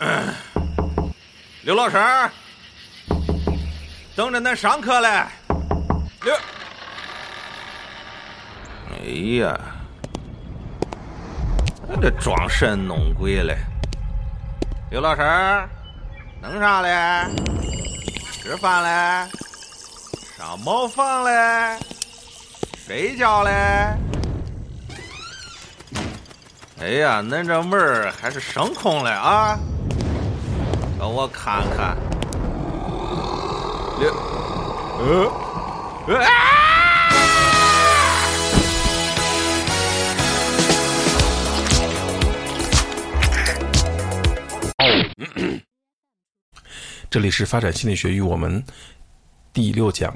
刘老师，等着恁上课嘞。刘，哎呀，这装神弄鬼嘞！刘老师，弄啥嘞？吃饭嘞？上茅房嘞？睡觉嘞？哎呀，恁这门儿还是生空嘞啊！让我看看。刘，呃，这里是发展心理学与我们第六讲：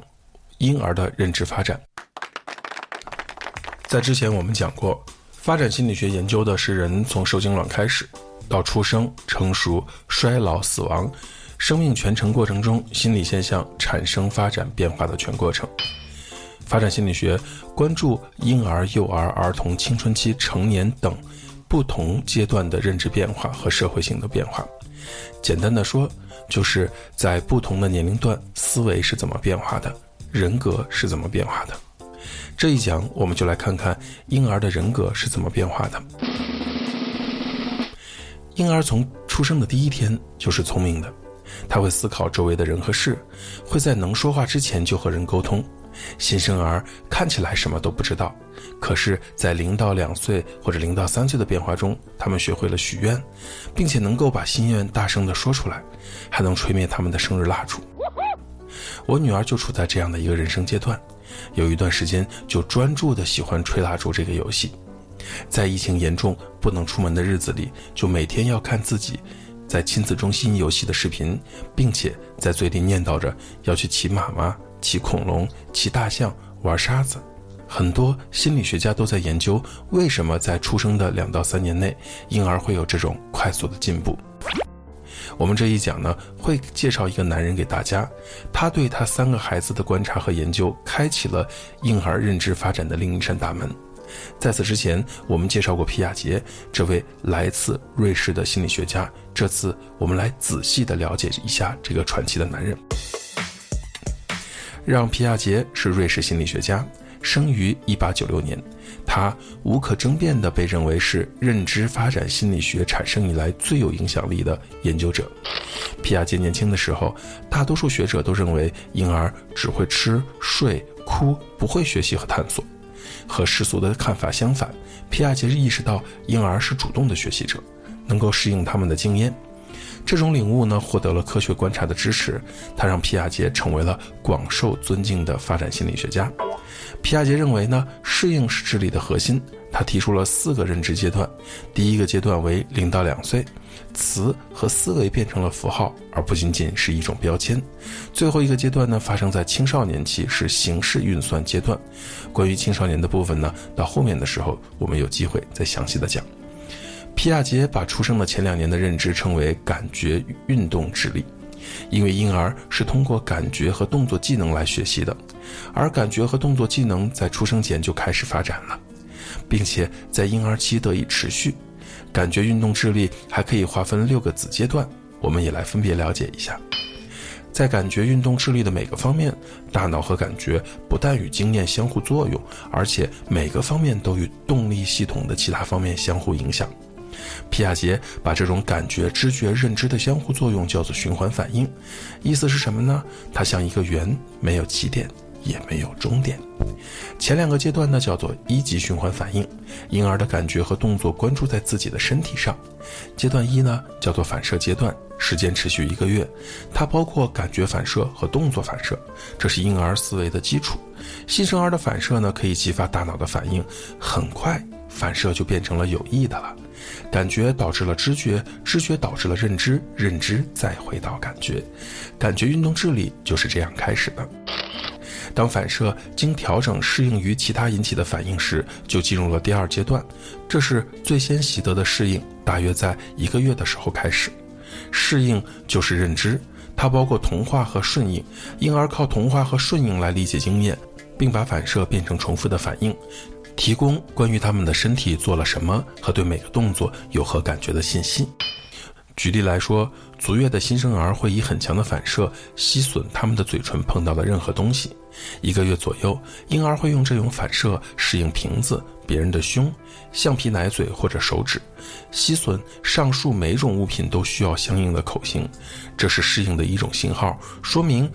婴儿的认知发展。在之前我们讲过，发展心理学研究的是人从受精卵开始到出生、成熟、衰老、死亡，生命全程过程中心理现象产生、发展、变化的全过程。发展心理学关注婴儿、幼儿、儿童、青春期、成年等不同阶段的认知变化和社会性的变化。简单的说，就是在不同的年龄段，思维是怎么变化的，人格是怎么变化的。这一讲，我们就来看看婴儿的人格是怎么变化的。婴儿从出生的第一天就是聪明的，他会思考周围的人和事，会在能说话之前就和人沟通。新生儿看起来什么都不知道，可是，在零到两岁或者零到三岁的变化中，他们学会了许愿，并且能够把心愿大声地说出来，还能吹灭他们的生日蜡烛。我女儿就处在这样的一个人生阶段，有一段时间就专注地喜欢吹蜡烛这个游戏，在疫情严重不能出门的日子里，就每天要看自己在亲子中心游戏的视频，并且在嘴里念叨着要去骑马吗。骑恐龙、骑大象、玩沙子，很多心理学家都在研究为什么在出生的两到三年内，婴儿会有这种快速的进步。我们这一讲呢，会介绍一个男人给大家，他对他三个孩子的观察和研究，开启了婴儿认知发展的另一扇大门。在此之前，我们介绍过皮亚杰这位来自瑞士的心理学家，这次我们来仔细的了解一下这个传奇的男人。让·皮亚杰是瑞士心理学家，生于1896年。他无可争辩地被认为是认知发展心理学产生以来最有影响力的研究者。皮亚杰年轻的时候，大多数学者都认为婴儿只会吃、睡、哭，不会学习和探索。和世俗的看法相反，皮亚杰意识到婴儿是主动的学习者，能够适应他们的经验。这种领悟呢，获得了科学观察的支持，他让皮亚杰成为了广受尊敬的发展心理学家。皮亚杰认为呢，适应是智力的核心。他提出了四个认知阶段，第一个阶段为零到两岁，词和思维变成了符号，而不仅仅是一种标签。最后一个阶段呢，发生在青少年期，是形式运算阶段。关于青少年的部分呢，到后面的时候，我们有机会再详细的讲。皮亚杰把出生的前两年的认知称为感觉运动智力，因为婴儿是通过感觉和动作技能来学习的，而感觉和动作技能在出生前就开始发展了，并且在婴儿期得以持续。感觉运动智力还可以划分六个子阶段，我们也来分别了解一下。在感觉运动智力的每个方面，大脑和感觉不但与经验相互作用，而且每个方面都与动力系统的其他方面相互影响。皮亚杰把这种感觉、知觉、认知的相互作用叫做循环反应，意思是什么呢？它像一个圆，没有起点，也没有终点。前两个阶段呢，叫做一级循环反应，婴儿的感觉和动作关注在自己的身体上。阶段一呢，叫做反射阶段，时间持续一个月，它包括感觉反射和动作反射，这是婴儿思维的基础。新生儿的反射呢，可以激发大脑的反应，很快反射就变成了有益的了。感觉导致了知觉，知觉导致了认知，认知再回到感觉，感觉运动智力就是这样开始的。当反射经调整适应于其他引起的反应时，就进入了第二阶段，这是最先习得的适应，大约在一个月的时候开始。适应就是认知，它包括同化和顺应。婴儿靠同化和顺应来理解经验，并把反射变成重复的反应。提供关于他们的身体做了什么和对每个动作有何感觉的信息。举例来说，足月的新生儿会以很强的反射吸吮他们的嘴唇碰到的任何东西。一个月左右，婴儿会用这种反射适应瓶子、别人的胸、橡皮奶嘴或者手指，吸吮上述每种物品都需要相应的口型。这是适应的一种信号，说明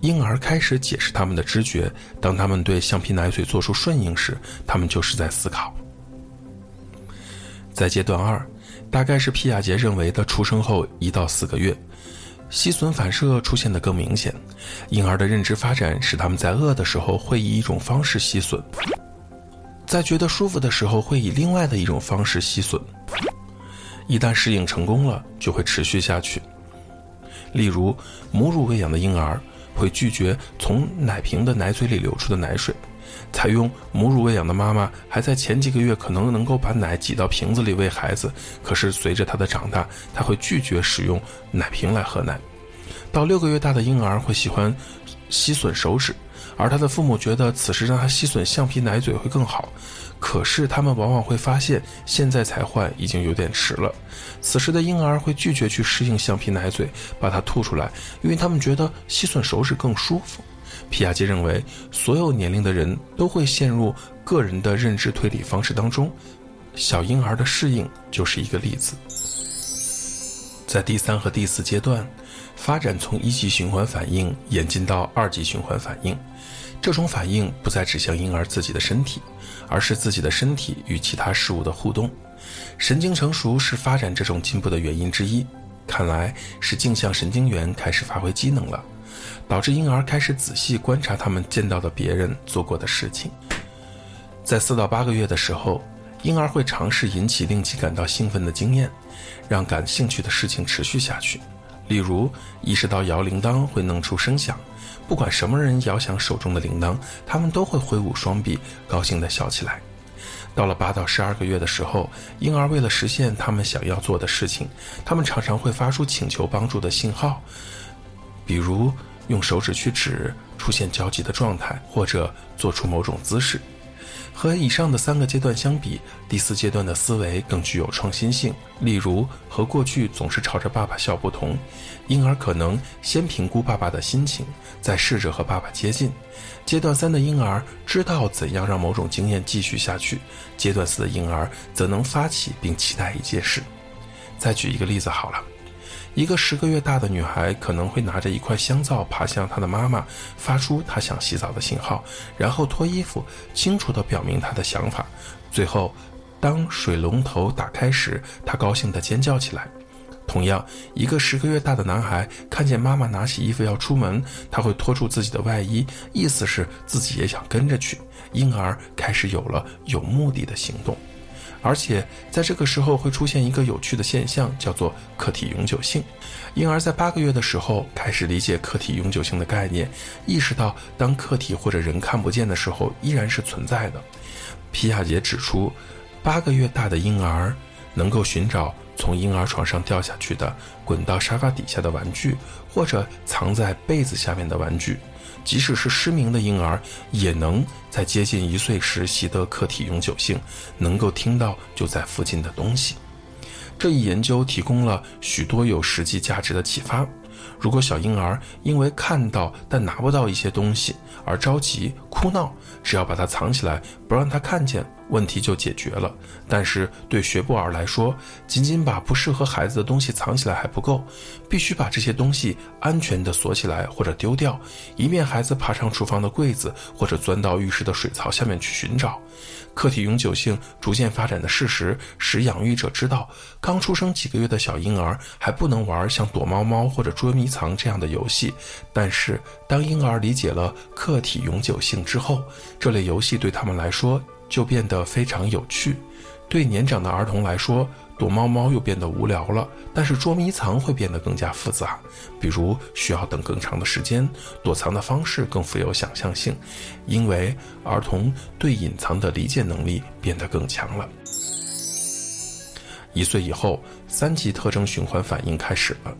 婴儿开始解释他们的知觉。当他们对橡皮奶嘴做出顺应时，他们就是在思考。在阶段二。大概是皮亚杰认为的出生后一到四个月，吸吮反射出现的更明显。婴儿的认知发展使他们在饿的时候会以一种方式吸吮，在觉得舒服的时候会以另外的一种方式吸吮。一旦适应成功了，就会持续下去。例如，母乳喂养的婴儿会拒绝从奶瓶的奶嘴里流出的奶水。采用母乳喂养的妈妈，还在前几个月可能能够把奶挤到瓶子里喂孩子，可是随着他的长大，他会拒绝使用奶瓶来喝奶。到六个月大的婴儿会喜欢吸吮手指，而他的父母觉得此时让他吸吮橡皮奶嘴会更好，可是他们往往会发现现在才换已经有点迟了。此时的婴儿会拒绝去适应橡皮奶嘴，把它吐出来，因为他们觉得吸吮手指更舒服。皮亚杰认为，所有年龄的人都会陷入个人的认知推理方式当中，小婴儿的适应就是一个例子。在第三和第四阶段，发展从一级循环反应演进到二级循环反应，这种反应不再指向婴儿自己的身体，而是自己的身体与其他事物的互动。神经成熟是发展这种进步的原因之一，看来是镜像神经元开始发挥机能了。导致婴儿开始仔细观察他们见到的别人做过的事情。在四到八个月的时候，婴儿会尝试引起令其感到兴奋的经验，让感兴趣的事情持续下去。例如，意识到摇铃铛会弄出声响，不管什么人摇响手中的铃铛，他们都会挥舞双臂，高兴地笑起来。到了八到十二个月的时候，婴儿为了实现他们想要做的事情，他们常常会发出请求帮助的信号，比如。用手指去指，出现焦急的状态，或者做出某种姿势。和以上的三个阶段相比，第四阶段的思维更具有创新性。例如，和过去总是朝着爸爸笑不同，婴儿可能先评估爸爸的心情，再试着和爸爸接近。阶段三的婴儿知道怎样让某种经验继续下去，阶段四的婴儿则能发起并期待一件事。再举一个例子好了。一个十个月大的女孩可能会拿着一块香皂爬向她的妈妈，发出她想洗澡的信号，然后脱衣服，清楚地表明她的想法。最后，当水龙头打开时，她高兴地尖叫起来。同样，一个十个月大的男孩看见妈妈拿起衣服要出门，他会拖住自己的外衣，意思是自己也想跟着去。婴儿开始有了有目的的行动。而且在这个时候会出现一个有趣的现象，叫做客体永久性。婴儿在八个月的时候开始理解客体永久性的概念，意识到当客体或者人看不见的时候依然是存在的。皮亚杰指出，八个月大的婴儿能够寻找从婴儿床上掉下去的、滚到沙发底下的玩具，或者藏在被子下面的玩具。即使是失明的婴儿，也能在接近一岁时习得客体永久性，能够听到就在附近的东西。这一研究提供了许多有实际价值的启发。如果小婴儿因为看到但拿不到一些东西而着急哭闹，只要把它藏起来，不让他看见。问题就解决了，但是对学步儿来说，仅仅把不适合孩子的东西藏起来还不够，必须把这些东西安全地锁起来或者丢掉，以免孩子爬上厨房的柜子或者钻到浴室的水槽下面去寻找。客体永久性逐渐发展的事实使养育者知道，刚出生几个月的小婴儿还不能玩像躲猫猫或者捉迷藏这样的游戏，但是当婴儿理解了客体永久性之后，这类游戏对他们来说。就变得非常有趣，对年长的儿童来说，躲猫猫又变得无聊了。但是捉迷藏会变得更加复杂，比如需要等更长的时间，躲藏的方式更富有想象性，因为儿童对隐藏的理解能力变得更强了。一岁以后，三级特征循环反应开始了。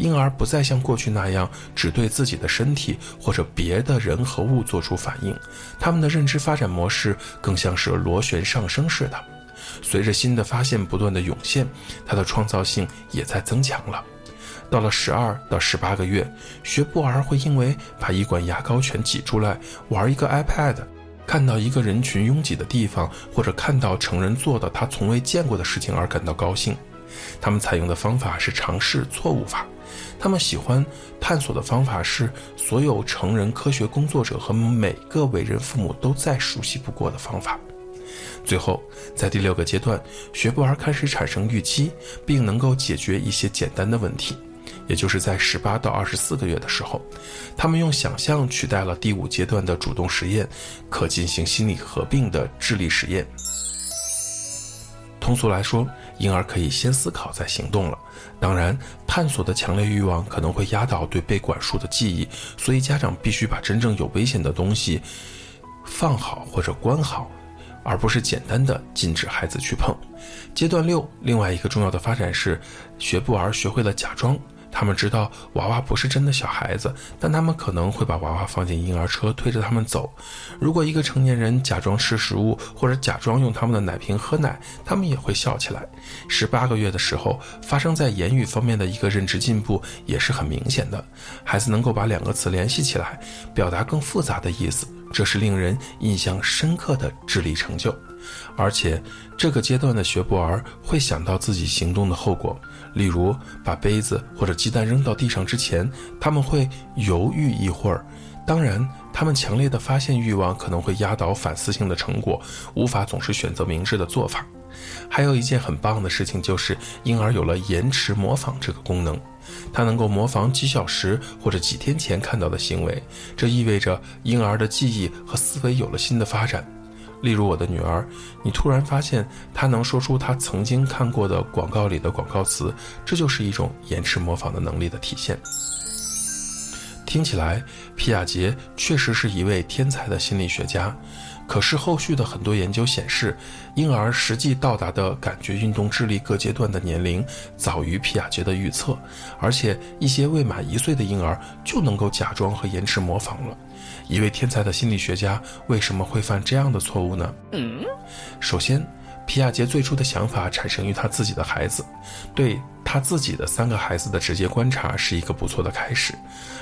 婴儿不再像过去那样只对自己的身体或者别的人和物做出反应，他们的认知发展模式更像是螺旋上升似的。随着新的发现不断的涌现，他的创造性也在增强了。到了十二到十八个月，学步儿会因为把一管牙膏全挤出来，玩一个 iPad，看到一个人群拥挤的地方，或者看到成人做的他从未见过的事情而感到高兴。他们采用的方法是尝试错误法，他们喜欢探索的方法是所有成人科学工作者和每个为人父母都再熟悉不过的方法。最后，在第六个阶段，学步儿开始产生预期，并能够解决一些简单的问题。也就是在十八到二十四个月的时候，他们用想象取代了第五阶段的主动实验，可进行心理合并的智力实验。通俗来说，婴儿可以先思考再行动了。当然，探索的强烈欲望可能会压倒对被管束的记忆，所以家长必须把真正有危险的东西放好或者关好，而不是简单的禁止孩子去碰。阶段六，另外一个重要的发展是，学步儿学会了假装。他们知道娃娃不是真的小孩子，但他们可能会把娃娃放进婴儿车，推着他们走。如果一个成年人假装吃食物，或者假装用他们的奶瓶喝奶，他们也会笑起来。十八个月的时候，发生在言语方面的一个认知进步也是很明显的。孩子能够把两个词联系起来，表达更复杂的意思，这是令人印象深刻的智力成就。而且，这个阶段的学步儿会想到自己行动的后果。例如，把杯子或者鸡蛋扔到地上之前，他们会犹豫一会儿。当然，他们强烈的发现欲望可能会压倒反思性的成果，无法总是选择明智的做法。还有一件很棒的事情，就是婴儿有了延迟模仿这个功能，他能够模仿几小时或者几天前看到的行为，这意味着婴儿的记忆和思维有了新的发展。例如我的女儿，你突然发现她能说出她曾经看过的广告里的广告词，这就是一种延迟模仿的能力的体现。听起来，皮亚杰确实是一位天才的心理学家。可是后续的很多研究显示，婴儿实际到达的感觉运动智力各阶段的年龄早于皮亚杰的预测，而且一些未满一岁的婴儿就能够假装和延迟模仿了。一位天才的心理学家为什么会犯这样的错误呢？首先。皮亚杰最初的想法产生于他自己的孩子，对他自己的三个孩子的直接观察是一个不错的开始，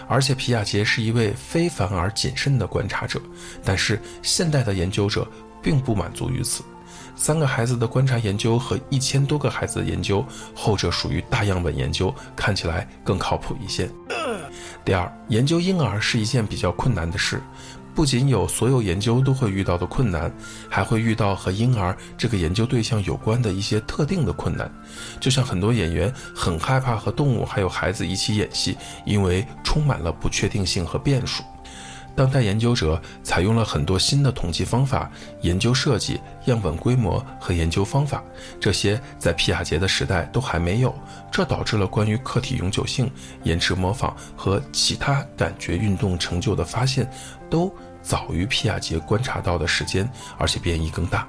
而且皮亚杰是一位非凡而谨慎的观察者。但是现代的研究者并不满足于此，三个孩子的观察研究和一千多个孩子的研究，后者属于大样本研究，看起来更靠谱一些。第二，研究婴儿是一件比较困难的事。不仅有所有研究都会遇到的困难，还会遇到和婴儿这个研究对象有关的一些特定的困难。就像很多演员很害怕和动物还有孩子一起演戏，因为充满了不确定性和变数。当代研究者采用了很多新的统计方法、研究设计、样本规模和研究方法，这些在皮亚杰的时代都还没有。这导致了关于客体永久性、延迟模仿和其他感觉运动成就的发现，都早于皮亚杰观察到的时间，而且变异更大。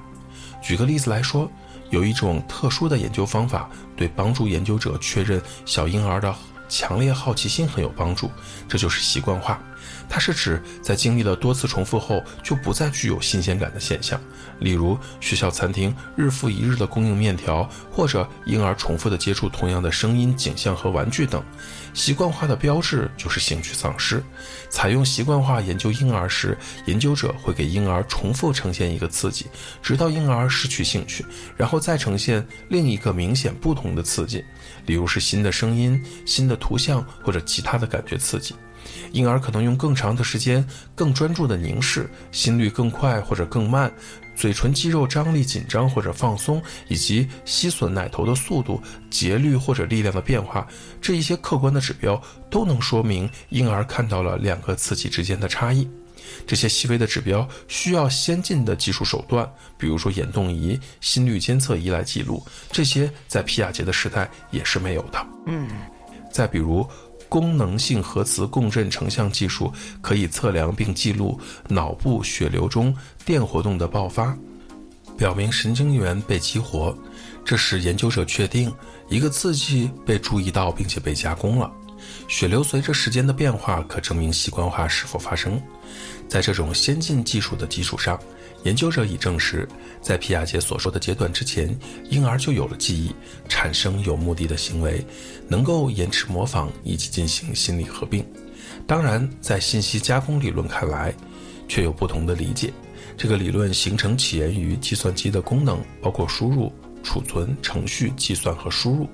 举个例子来说，有一种特殊的研究方法对帮助研究者确认小婴儿的强烈好奇心很有帮助，这就是习惯化。它是指在经历了多次重复后就不再具有新鲜感的现象，例如学校餐厅日复一日的供应面条，或者婴儿重复的接触同样的声音、景象和玩具等。习惯化的标志就是兴趣丧失。采用习惯化研究婴儿时，研究者会给婴儿重复呈现一个刺激，直到婴儿失去兴趣，然后再呈现另一个明显不同的刺激，例如是新的声音、新的图像或者其他的感觉刺激。婴儿可能用更长的时间、更专注的凝视，心率更快或者更慢，嘴唇肌肉张力紧张或者放松，以及吸吮奶头的速度、节律或者力量的变化，这一些客观的指标都能说明婴儿看到了两个刺激之间的差异。这些细微的指标需要先进的技术手段，比如说眼动仪、心率监测仪来记录，这些在皮亚杰的时代也是没有的。嗯，再比如。功能性核磁共振成像技术可以测量并记录脑部血流中电活动的爆发，表明神经元被激活。这时研究者确定一个刺激被注意到并且被加工了。血流随着时间的变化可证明习惯化是否发生。在这种先进技术的基础上，研究者已证实，在皮亚杰所说的阶段之前，婴儿就有了记忆，产生有目的的行为，能够延迟模仿以及进行心理合并。当然，在信息加工理论看来，却有不同的理解。这个理论形成起源于计算机的功能，包括输入。储存、程序、计算和输入，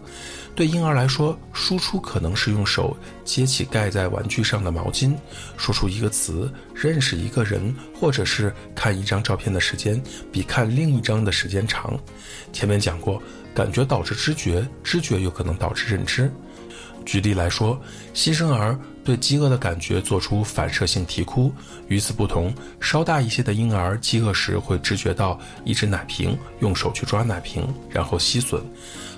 对婴儿来说，输出可能是用手接起盖在玩具上的毛巾，说出一个词，认识一个人，或者是看一张照片的时间比看另一张的时间长。前面讲过，感觉导致知觉，知觉有可能导致认知。举例来说，新生儿。对饥饿的感觉做出反射性啼哭。与此不同，稍大一些的婴儿饥饿时会知觉到一只奶瓶，用手去抓奶瓶，然后吸吮；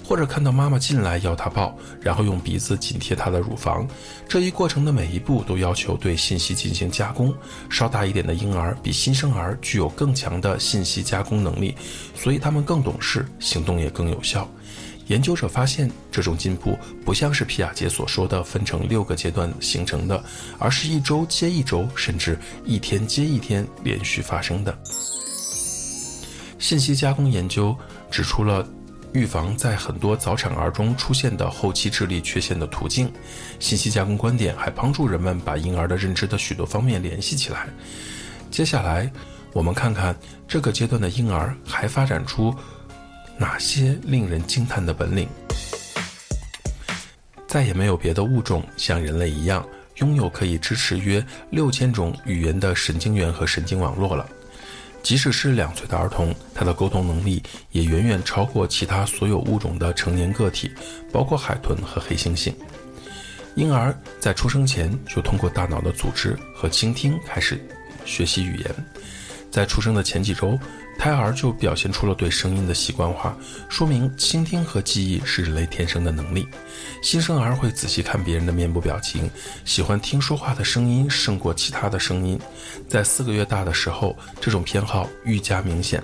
或者看到妈妈进来要他抱，然后用鼻子紧贴她的乳房。这一过程的每一步都要求对信息进行加工。稍大一点的婴儿比新生儿具有更强的信息加工能力，所以他们更懂事，行动也更有效。研究者发现，这种进步不像是皮亚杰所说的分成六个阶段形成的，而是一周接一周，甚至一天接一天连续发生的。信息加工研究指出了预防在很多早产儿中出现的后期智力缺陷的途径。信息加工观点还帮助人们把婴儿的认知的许多方面联系起来。接下来，我们看看这个阶段的婴儿还发展出。哪些令人惊叹的本领？再也没有别的物种像人类一样拥有可以支持约六千种语言的神经元和神经网络了。即使是两岁的儿童，他的沟通能力也远远超过其他所有物种的成年个体，包括海豚和黑猩猩。婴儿在出生前就通过大脑的组织和倾听开始学习语言，在出生的前几周。胎儿就表现出了对声音的习惯化，说明倾听和记忆是人类天生的能力。新生儿会仔细看别人的面部表情，喜欢听说话的声音胜过其他的声音。在四个月大的时候，这种偏好愈加明显。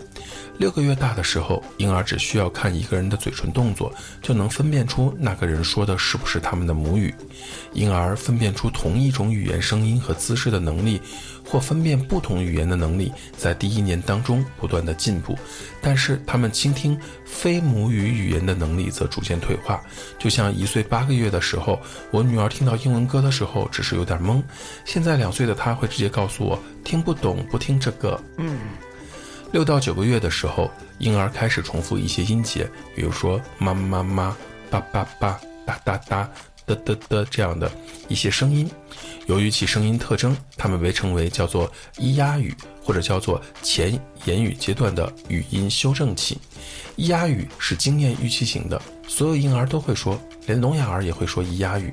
六个月大的时候，婴儿只需要看一个人的嘴唇动作，就能分辨出那个人说的是不是他们的母语。婴儿分辨出同一种语言声音和姿势的能力。或分辨不同语言的能力在第一年当中不断的进步，但是他们倾听非母语语言的能力则逐渐退化。就像一岁八个月的时候，我女儿听到英文歌的时候只是有点懵，现在两岁的她会直接告诉我听不懂，不听这个。嗯，六到九个月的时候，婴儿开始重复一些音节，比如说妈妈妈、爸爸爸、哒哒哒。的的的这样的一些声音，由于其声音特征，它们被称为叫做咿呀语，或者叫做前言语阶段的语音修正器。咿呀语是经验预期型的，所有婴儿都会说，连聋哑儿也会说咿呀语。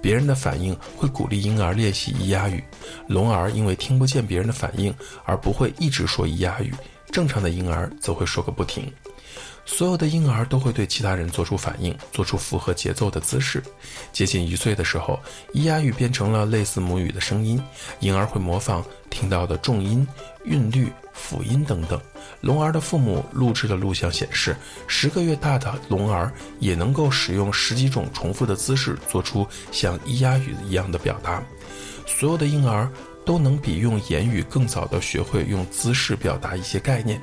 别人的反应会鼓励婴儿练习咿呀语，聋儿因为听不见别人的反应而不会一直说咿呀语，正常的婴儿则会说个不停。所有的婴儿都会对其他人做出反应，做出符合节奏的姿势。接近一岁的时候，咿呀语变成了类似母语的声音，婴儿会模仿听到的重音、韵律、辅音等等。龙儿的父母录制的录像显示，十个月大的龙儿也能够使用十几种重复的姿势，做出像咿呀语一样的表达。所有的婴儿都能比用言语更早的学会用姿势表达一些概念。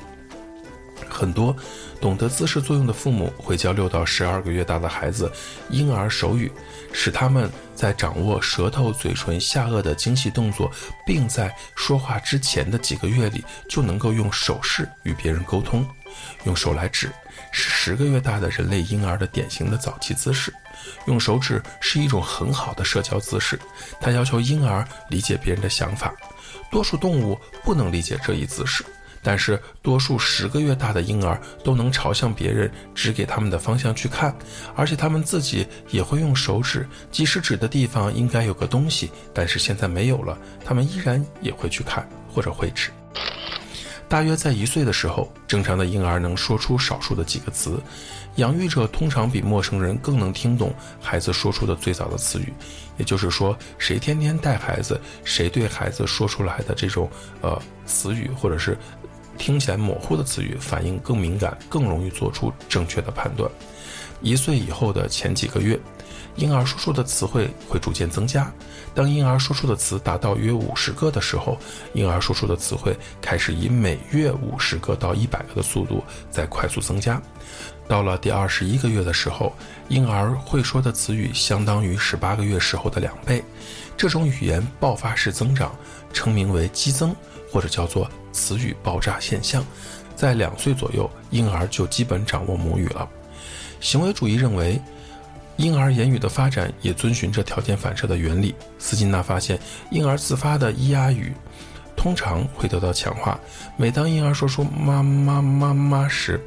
很多懂得姿势作用的父母会教六到十二个月大的孩子婴儿手语，使他们在掌握舌头、嘴唇、下颚的精细动作，并在说话之前的几个月里就能够用手势与别人沟通。用手来指是十个月大的人类婴儿的典型的早期姿势。用手指是一种很好的社交姿势，它要求婴儿理解别人的想法。多数动物不能理解这一姿势。但是，多数十个月大的婴儿都能朝向别人指给他们的方向去看，而且他们自己也会用手指，即使指的地方应该有个东西，但是现在没有了，他们依然也会去看或者会指。大约在一岁的时候，正常的婴儿能说出少数的几个词，养育者通常比陌生人更能听懂孩子说出的最早的词语。也就是说，谁天天带孩子，谁对孩子说出来的这种呃词语或者是。听起来模糊的词语，反应更敏感，更容易做出正确的判断。一岁以后的前几个月，婴儿说出的词汇会逐渐增加。当婴儿说出的词达到约五十个的时候，婴儿说出的词汇开始以每月五十个到一百个的速度在快速增加。到了第二十一个月的时候，婴儿会说的词语相当于十八个月时候的两倍。这种语言爆发式增长称名为激增，或者叫做词语爆炸现象。在两岁左右，婴儿就基本掌握母语了。行为主义认为，婴儿言语的发展也遵循着条件反射的原理。斯金纳发现，婴儿自发的咿呀语通常会得到强化。每当婴儿说出“妈妈妈妈”时，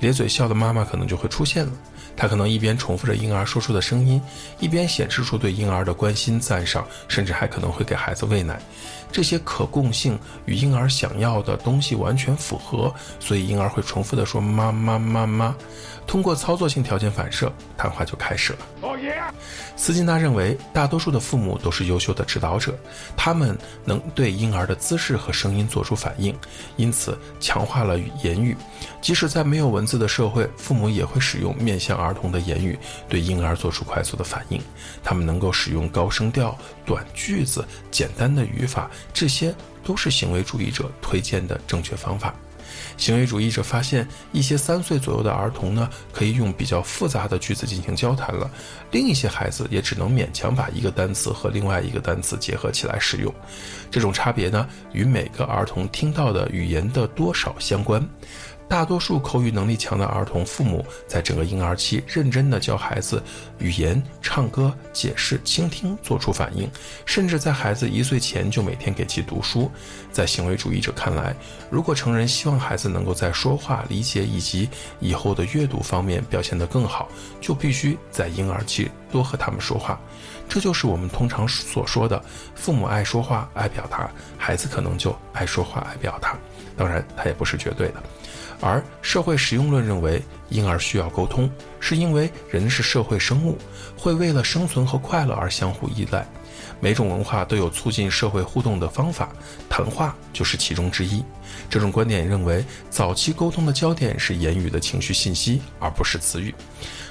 咧嘴笑的妈妈可能就会出现了。他可能一边重复着婴儿说出的声音，一边显示出对婴儿的关心、赞赏，甚至还可能会给孩子喂奶。这些可供性与婴儿想要的东西完全符合，所以婴儿会重复地说“妈妈妈妈”。通过操作性条件反射，谈话就开始了。斯金纳认为，大多数的父母都是优秀的指导者，他们能对婴儿的姿势和声音做出反应，因此强化了言语。即使在没有文字的社会，父母也会使用面向儿童的言语对婴儿做出快速的反应。他们能够使用高声调、短句子、简单的语法，这些都是行为主义者推荐的正确方法。行为主义者发现，一些三岁左右的儿童呢，可以用比较复杂的句子进行交谈了；另一些孩子也只能勉强把一个单词和另外一个单词结合起来使用。这种差别呢，与每个儿童听到的语言的多少相关。大多数口语能力强的儿童，父母在整个婴儿期认真地教孩子语言、唱歌、解释、倾听，做出反应，甚至在孩子一岁前就每天给其读书。在行为主义者看来，如果成人希望孩子能够在说话、理解以及以后的阅读方面表现得更好，就必须在婴儿期多和他们说话。这就是我们通常所说的：父母爱说话、爱表达，孩子可能就爱说话、爱表达。当然，它也不是绝对的。而社会实用论认为，婴儿需要沟通，是因为人是社会生物，会为了生存和快乐而相互依赖。每种文化都有促进社会互动的方法，谈话就是其中之一。这种观点认为，早期沟通的焦点是言语的情绪信息，而不是词语。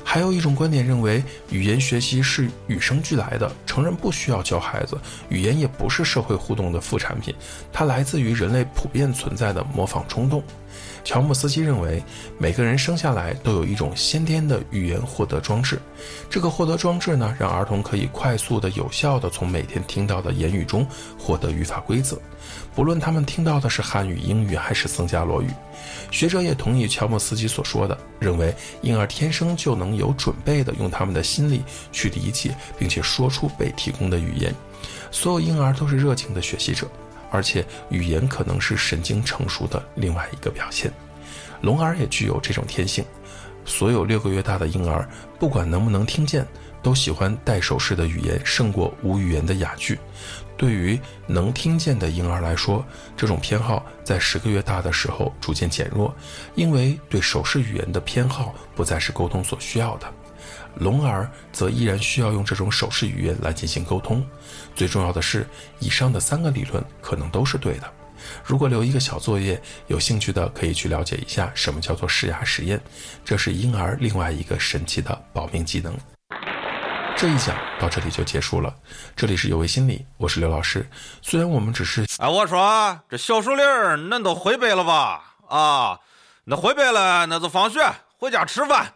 还有一种观点认为，语言学习是与生俱来的，成人不需要教孩子。语言也不是社会互动的副产品，它来自于人类普遍存在的模仿冲动。乔姆斯基认为，每个人生下来都有一种先天的语言获得装置。这个获得装置呢，让儿童可以快速的、有效的从每天听到的言语中获得语法规则，不论他们听到的是汉语、英语还是僧伽罗语。学者也同意乔姆斯基所说的，认为婴儿天生就能有准备的用他们的心理去理解并且说出被提供的语言。所有婴儿都是热情的学习者。而且语言可能是神经成熟的另外一个表现，聋儿也具有这种天性。所有六个月大的婴儿，不管能不能听见，都喜欢带手势的语言胜过无语言的哑剧。对于能听见的婴儿来说，这种偏好在十个月大的时候逐渐减弱，因为对手势语言的偏好不再是沟通所需要的。聋儿则依然需要用这种手势语言来进行沟通。最重要的是，以上的三个理论可能都是对的。如果留一个小作业，有兴趣的可以去了解一下什么叫做试牙实验，这是婴儿另外一个神奇的保命技能。这一讲到这里就结束了。这里是有为心理，我是刘老师。虽然我们只是……哎，我说这小树林儿，恁都回北了吧？啊，那回北了，那就放学回家吃饭。